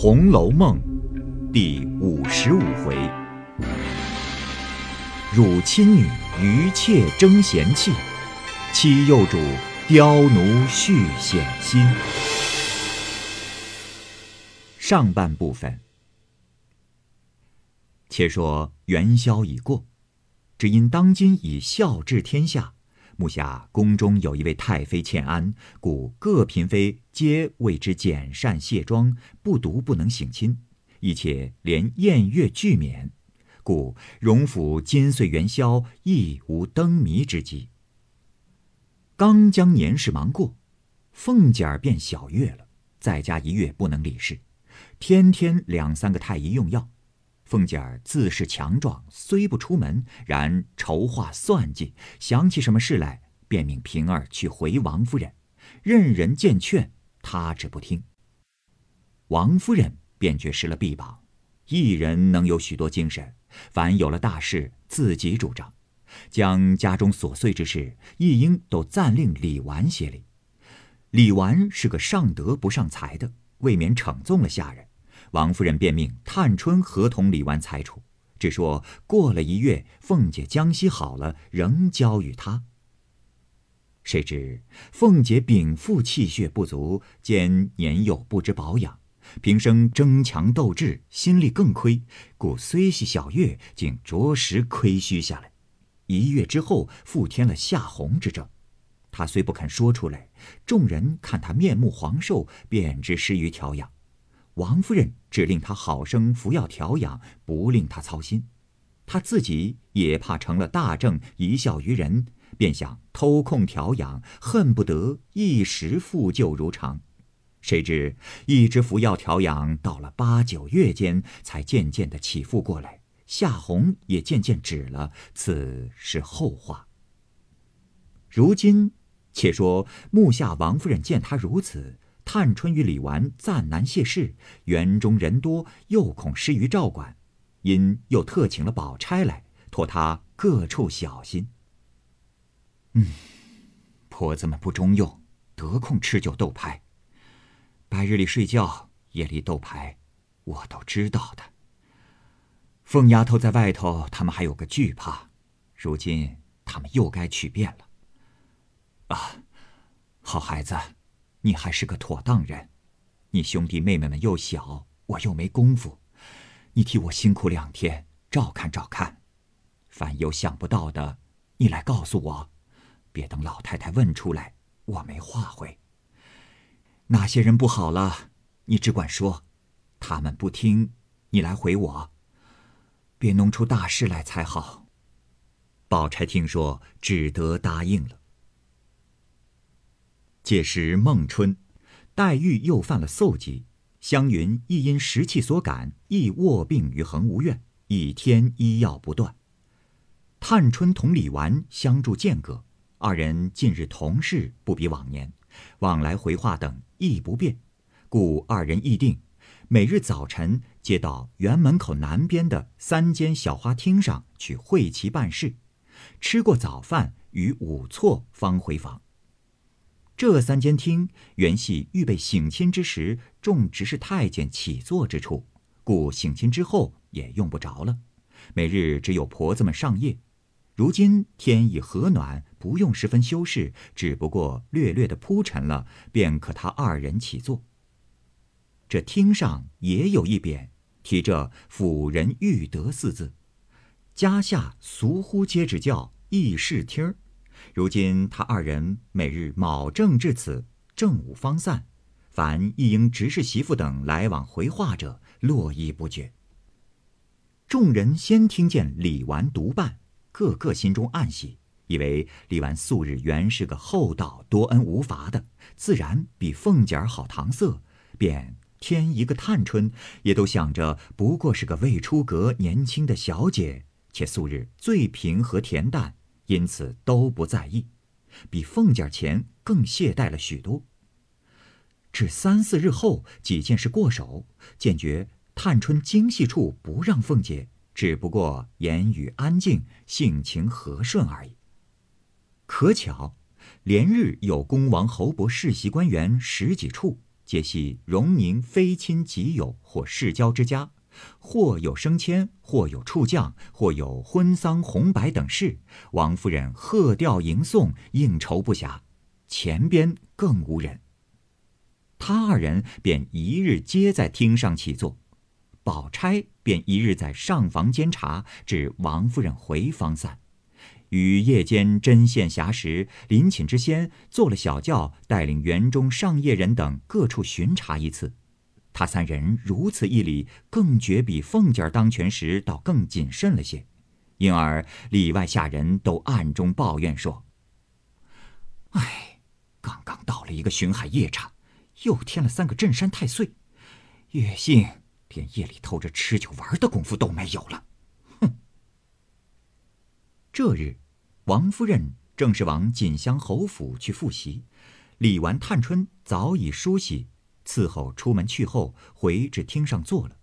红楼梦》第五十五回：汝亲女，余妾争贤气；妻幼主，刁奴续险心。上半部分。且说元宵已过，只因当今已孝治天下。目下宫中有一位太妃欠安，故各嫔妃皆为之检善卸妆，不独不能省亲，亦且连宴乐俱免，故荣府今岁元宵亦无灯谜之机。刚将年事忙过，凤姐儿便小月了，在家一月不能理事，天天两三个太医用药。凤姐儿自是强壮，虽不出门，然筹划算计，想起什么事来，便命平儿去回王夫人，任人见劝，她只不听。王夫人便觉失了臂膀，一人能有许多精神，凡有了大事自己主张，将家中琐碎之事一应都暂令李纨协理。李纨是个上德不上才的，未免逞纵了下人。王夫人便命探春合同李纨裁处，只说过了一月，凤姐江西好了，仍交与他。谁知凤姐禀赋气血不足，兼年幼不知保养，平生争强斗智，心力更亏，故虽系小月，竟着实亏虚下来。一月之后，复添了夏红之症。她虽不肯说出来，众人看她面目黄瘦，便知失于调养。王夫人只令他好生服药调养，不令他操心。他自己也怕成了大症，贻笑于人，便想偷空调养，恨不得一时复旧如常。谁知一直服药调养，到了八九月间，才渐渐的起复过来，夏红也渐渐止了。此是后话。如今，且说目下王夫人见他如此。探春与李纨暂难谢事，园中人多，又恐失于照管，因又特请了宝钗来，托他各处小心。嗯，婆子们不中用，得空吃酒斗牌，白日里睡觉，夜里斗牌，我都知道的。凤丫头在外头，他们还有个惧怕，如今他们又该取变了。啊，好孩子。你还是个妥当人，你兄弟妹妹们又小，我又没功夫，你替我辛苦两天，照看照看。凡有想不到的，你来告诉我，别等老太太问出来，我没话回。哪些人不好了，你只管说，他们不听，你来回我，别弄出大事来才好。宝钗听说，只得答应了。届时孟春，黛玉又犯了嗽疾，湘云亦因时气所感，亦卧病于恒芜院，一天医药不断。探春同李纨相助间隔，二人近日同事，不比往年，往来回话等亦不便，故二人议定，每日早晨接到园门口南边的三间小花厅上去会齐办事，吃过早饭与午错方回房。这三间厅原系预备省亲之时众执事太监起坐之处，故省亲之后也用不着了。每日只有婆子们上夜。如今天已和暖，不用十分修饰，只不过略略的铺陈了，便可他二人起坐。这厅上也有一匾，题着“辅仁育德”四字，家下俗呼皆只叫议事厅儿。如今他二人每日卯正至此，正午方散。凡一应执事媳妇等来往回话者，络绎不绝。众人先听见李纨独伴，个个心中暗喜，以为李纨素日原是个厚道多恩无罚的，自然比凤姐儿好搪塞，便添一个探春，也都想着不过是个未出阁年轻的小姐，且素日最平和恬淡。因此都不在意，比凤姐前更懈怠了许多。至三四日后，几件事过手，见觉探春精细处不让凤姐，只不过言语安静，性情和顺而已。可巧，连日有恭王侯伯世袭官员十几处，皆系荣宁非亲即友或世交之家，或有升迁，或有处降，或有婚丧红白等事。王夫人贺吊迎送，应酬不暇，前边更无人。他二人便一日皆在厅上起坐，宝钗便一日在上房监察，至王夫人回房散。于夜间针线暇时，临寝之先坐了小轿，带领园中上夜人等各处巡查一次。他三人如此一礼，更觉比凤姐儿当权时倒更谨慎了些，因而里外下人都暗中抱怨说：“哎，刚刚到了一个巡海夜叉。”又添了三个镇山太岁，月信连夜里偷着吃酒玩的功夫都没有了。哼！这日，王夫人正是往锦香侯府去复习，李纨、探春早已梳洗伺候出门去后，回至厅上坐了。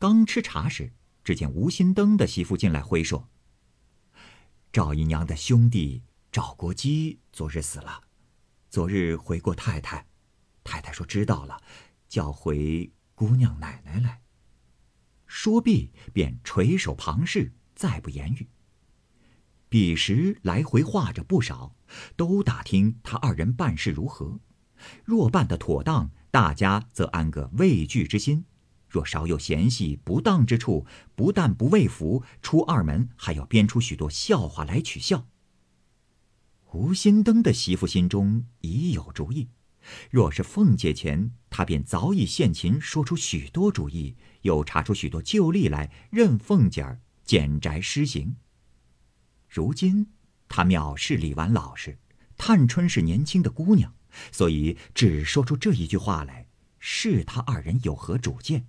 刚吃茶时，只见吴心登的媳妇进来回说：“赵姨娘的兄弟赵国基昨日死了，昨日回过太太。”太太说：“知道了，叫回姑娘奶奶来。”说毕，便垂手旁视，再不言语。彼时来回话着不少，都打听他二人办事如何。若办得妥当，大家则安个畏惧之心；若少有嫌隙不当之处，不但不畏服，出二门还要编出许多笑话来取笑。吴新登的媳妇心中已有主意。若是凤姐前，她便早已献琴，说出许多主意，又查出许多旧例来，任凤姐儿简宅施行。如今她藐视李纨老实，探春是年轻的姑娘，所以只说出这一句话来，是他二人有何主见？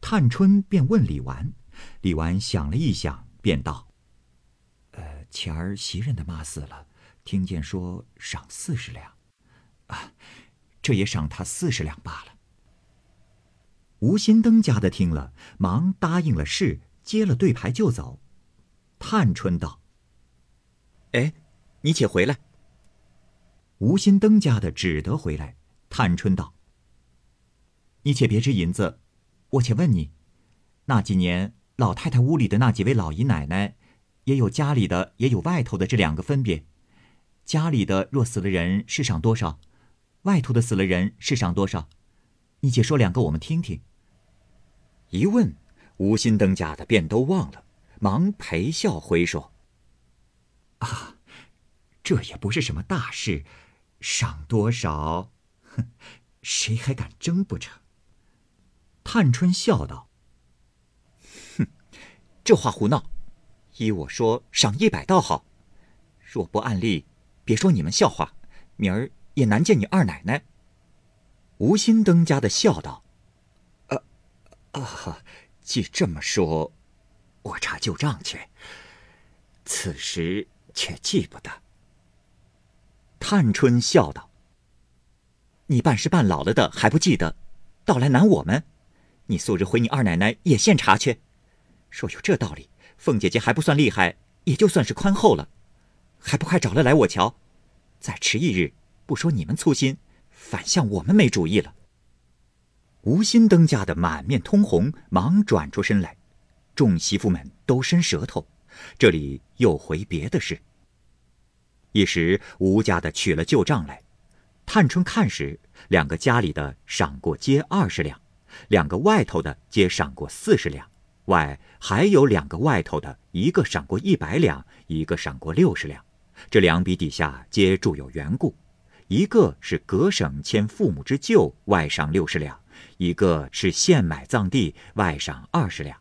探春便问李纨，李纨想了一想，便道：“呃，前儿袭人的妈死了，听见说赏四十两。”啊，这也赏他四十两罢了。吴新登家的听了，忙答应了事，接了对牌就走。探春道：“哎，你且回来。”吴心登家的只得回来。探春道：“你且别支银子，我且问你，那几年老太太屋里的那几位老姨奶奶，也有家里的，也有外头的，这两个分别。家里的若死了人，是赏多少？”外头的死了人是赏多少？你且说两个，我们听听。一问，吴心登家的便都忘了，忙陪笑回说：“啊，这也不是什么大事，赏多少，哼，谁还敢争不成？”探春笑道：“哼，这话胡闹！依我说，赏一百倒好。若不按例，别说你们笑话，明儿……”也难见你二奶奶。吴心登家的笑道：“啊啊，既这么说，我查旧账去。此时却记不得。”探春笑道：“你办事办老了的还不记得，倒来难我们。你素日回你二奶奶也现查去。说有这道理，凤姐姐还不算厉害，也就算是宽厚了，还不快找了来我瞧？再迟一日。”不说你们粗心，反向我们没主意了。吴心登家的满面通红，忙转出身来。众媳妇们都伸舌头。这里又回别的事。一时吴家的取了旧账来，探春看时，两个家里的赏过皆二十两，两个外头的皆赏过四十两，外还有两个外头的，一个赏过一百两，一个赏过六十两。这两笔底下皆注有缘故。一个是隔省迁父母之旧，外赏六十两；一个是现买葬地，外赏二十两。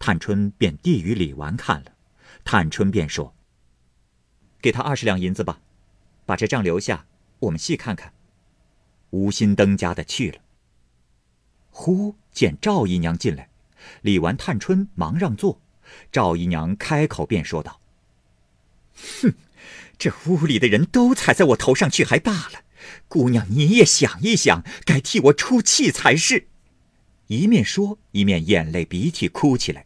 探春便递与李纨看了，探春便说：“给他二十两银子吧，把这账留下，我们细看看。”吴心登家的去了。忽见赵姨娘进来，李纨、探春忙让座。赵姨娘开口便说道：“哼。”这屋里的人都踩在我头上去还罢了，姑娘你也想一想，该替我出气才是。一面说，一面眼泪鼻涕哭起来。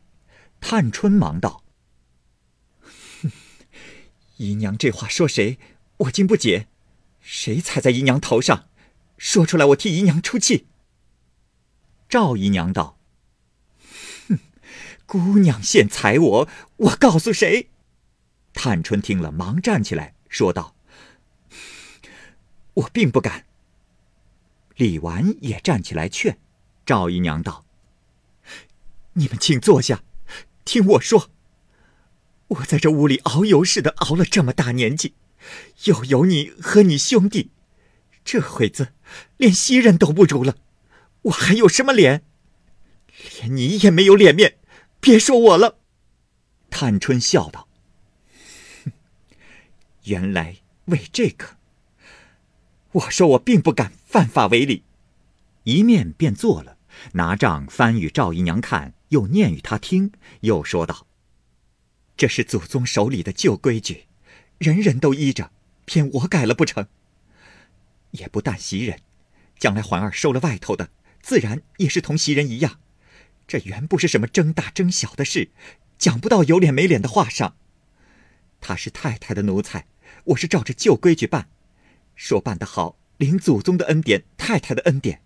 探春忙道：“，姨娘这话说谁？我竟不解。谁踩在姨娘头上？说出来，我替姨娘出气。赵姨娘道：“哼，姑娘现踩我，我告诉谁？”探春听了，忙站起来说道：“我并不敢。”李纨也站起来劝赵姨娘道：“你们请坐下，听我说。我在这屋里熬油似的熬了这么大年纪，又有你和你兄弟，这会子连袭人都不如了，我还有什么脸？连你也没有脸面，别说我了。”探春笑道。原来为这个，我说我并不敢犯法违礼，一面便做了，拿账翻与赵姨娘看，又念与她听，又说道：“这是祖宗手里的旧规矩，人人都依着，偏我改了不成？也不但袭人，将来环儿收了外头的，自然也是同袭人一样。这原不是什么争大争小的事，讲不到有脸没脸的话上。他是太太的奴才。”我是照着旧规矩办，说办得好，领祖宗的恩典，太太的恩典；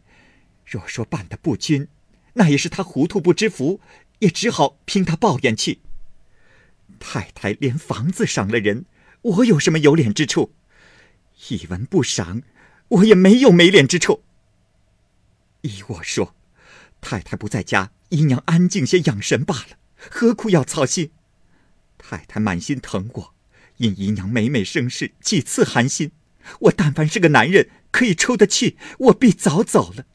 若说办得不均，那也是他糊涂不知福，也只好凭他抱怨去。太太连房子赏了人，我有什么有脸之处？一文不赏，我也没有没脸之处。依我说，太太不在家，姨娘安静些养神罢了，何苦要操心？太太满心疼我。因姨娘每每生事，几次寒心，我但凡是个男人，可以出得去，我必早走了，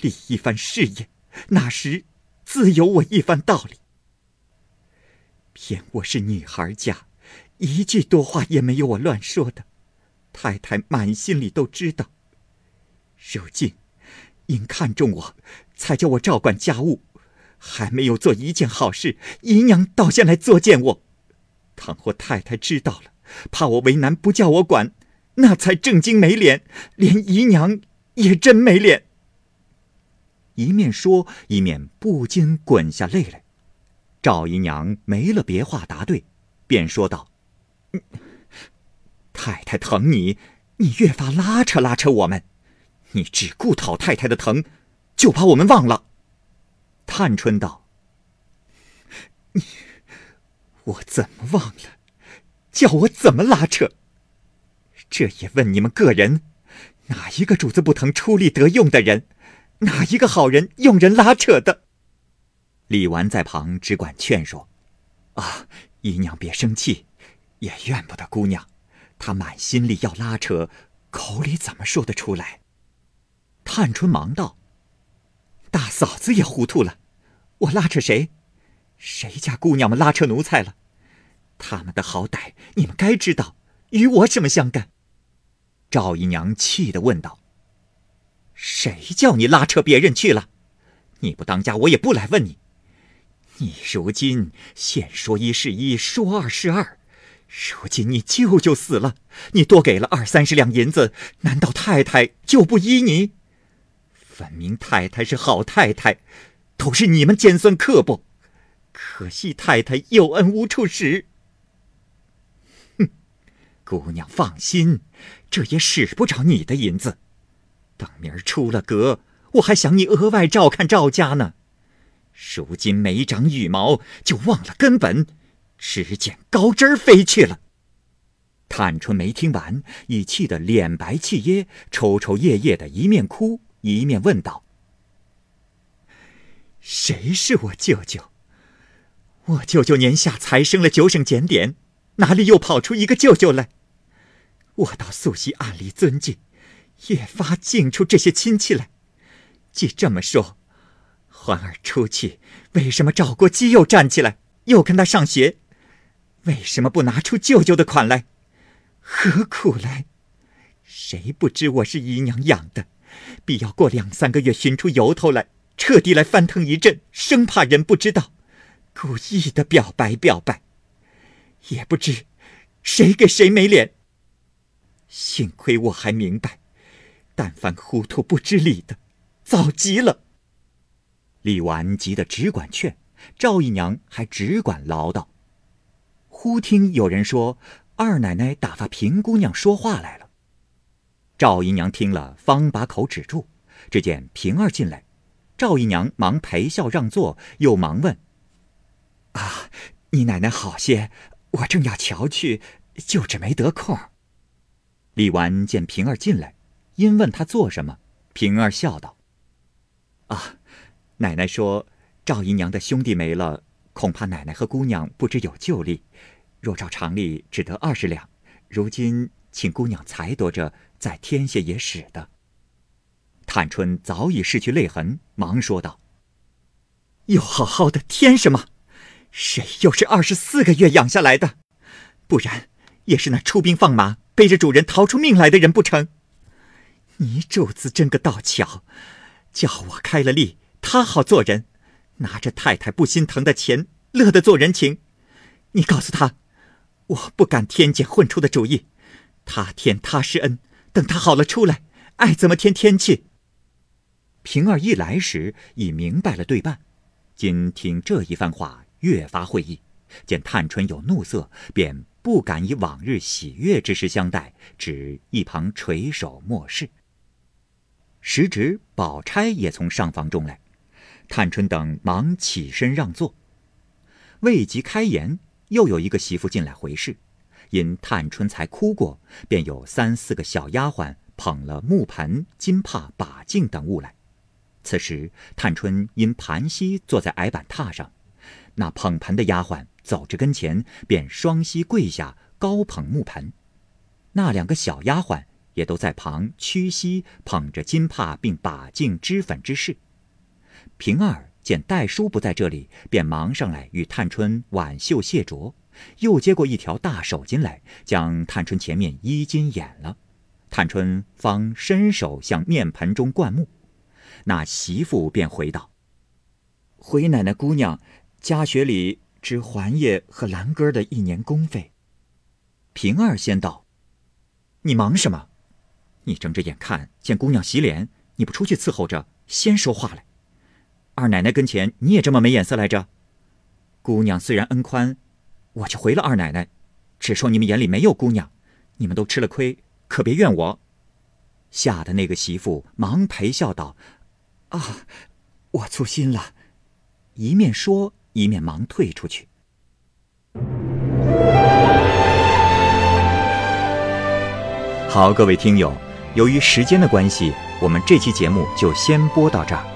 立一番事业，那时自有我一番道理。偏我是女孩家，一句多话也没有我乱说的，太太满心里都知道。如今因看中我，才叫我照管家务，还没有做一件好事，姨娘倒先来作践我。倘或太太知道了，怕我为难，不叫我管，那才正经没脸，连姨娘也真没脸。一面说，一面不禁滚下泪来。赵姨娘没了别话答对，便说道：“太太疼你，你越发拉扯拉扯我们，你只顾讨太太的疼，就把我们忘了。”探春道：“你。”我怎么忘了？叫我怎么拉扯？这也问你们个人，哪一个主子不疼出力得用的人？哪一个好人用人拉扯的？李纨在旁只管劝说：“啊，姨娘别生气，也怨不得姑娘。她满心里要拉扯，口里怎么说得出来？”探春忙道：“大嫂子也糊涂了，我拉扯谁？”谁家姑娘们拉扯奴才了？他们的好歹你们该知道，与我什么相干？赵姨娘气的问道：“谁叫你拉扯别人去了？你不当家，我也不来问你。你如今现说一是一，说二是二。如今你舅舅死了，你多给了二三十两银子，难道太太就不依你？分明太太是好太太，都是你们尖酸刻薄。”可惜太太有恩无处使。哼，姑娘放心，这也使不着你的银子。等明儿出了阁，我还想你额外照看赵家呢。如今没长羽毛，就忘了根本，只见高枝儿飞去了。探春没听完，已气得脸白气噎，抽抽噎噎的，一面哭一面问道：“谁是我舅舅？”我舅舅年下才升了九省检点，哪里又跑出一个舅舅来？我倒素习暗里尊敬，越发敬出这些亲戚来。既这么说，环儿出去，为什么赵国基又站起来，又跟他上学？为什么不拿出舅舅的款来？何苦来？谁不知我是姨娘养的，必要过两三个月寻出由头来，彻底来翻腾一阵，生怕人不知道。故意的表白表白，也不知谁给谁没脸。幸亏我还明白，但凡糊涂不知理的，早急了。李纨急得只管劝，赵姨娘还只管唠叨。忽听有人说：“二奶奶打发平姑娘说话来了。”赵姨娘听了，方把口止住。只见平儿进来，赵姨娘忙陪笑让座，又忙问：“啊，你奶奶好些？我正要瞧去，就只没得空。”李纨见平儿进来，因问她做什么，平儿笑道：“啊，奶奶说赵姨娘的兄弟没了，恐怕奶奶和姑娘不知有旧例。若照常例，只得二十两，如今请姑娘裁夺着。”再添些也使得。探春早已拭去泪痕，忙说道：“又好好的添什么？谁又是二十四个月养下来的？不然也是那出兵放马，背着主人逃出命来的人不成？你主子真个倒巧，叫我开了例，他好做人，拿着太太不心疼的钱，乐得做人情。你告诉他，我不敢添减混出的主意，他添他施恩。”等他好了出来，爱怎么添添去。平儿一来时已明白了对半，今听这一番话，越发会意。见探春有怒色，便不敢以往日喜悦之时相待，只一旁垂首默视。时值宝钗也从上房中来，探春等忙起身让座，未及开言，又有一个媳妇进来回事。因探春才哭过，便有三四个小丫鬟捧了木盆、金帕、把镜等物来。此时探春因盘膝坐在矮板榻上，那捧盆的丫鬟走至跟前，便双膝跪下，高捧木盆；那两个小丫鬟也都在旁屈膝捧着金帕并把镜、脂粉之事。平儿见黛叔不在这里，便忙上来与探春挽袖谢着。又接过一条大手巾来，将探春前面衣襟掩了。探春方伸手向面盆中灌木，那媳妇便回道：“回奶奶姑娘，家学里支环叶和兰根的一年工费。”平儿先道：“你忙什么？你睁着眼看见姑娘洗脸，你不出去伺候着，先说话来。二奶奶跟前你也这么没眼色来着？姑娘虽然恩宽。”我就回了二奶奶，只说你们眼里没有姑娘，你们都吃了亏，可别怨我。吓得那个媳妇忙陪笑道：“啊，我粗心了。”一面说，一面忙退出去。好，各位听友，由于时间的关系，我们这期节目就先播到这儿。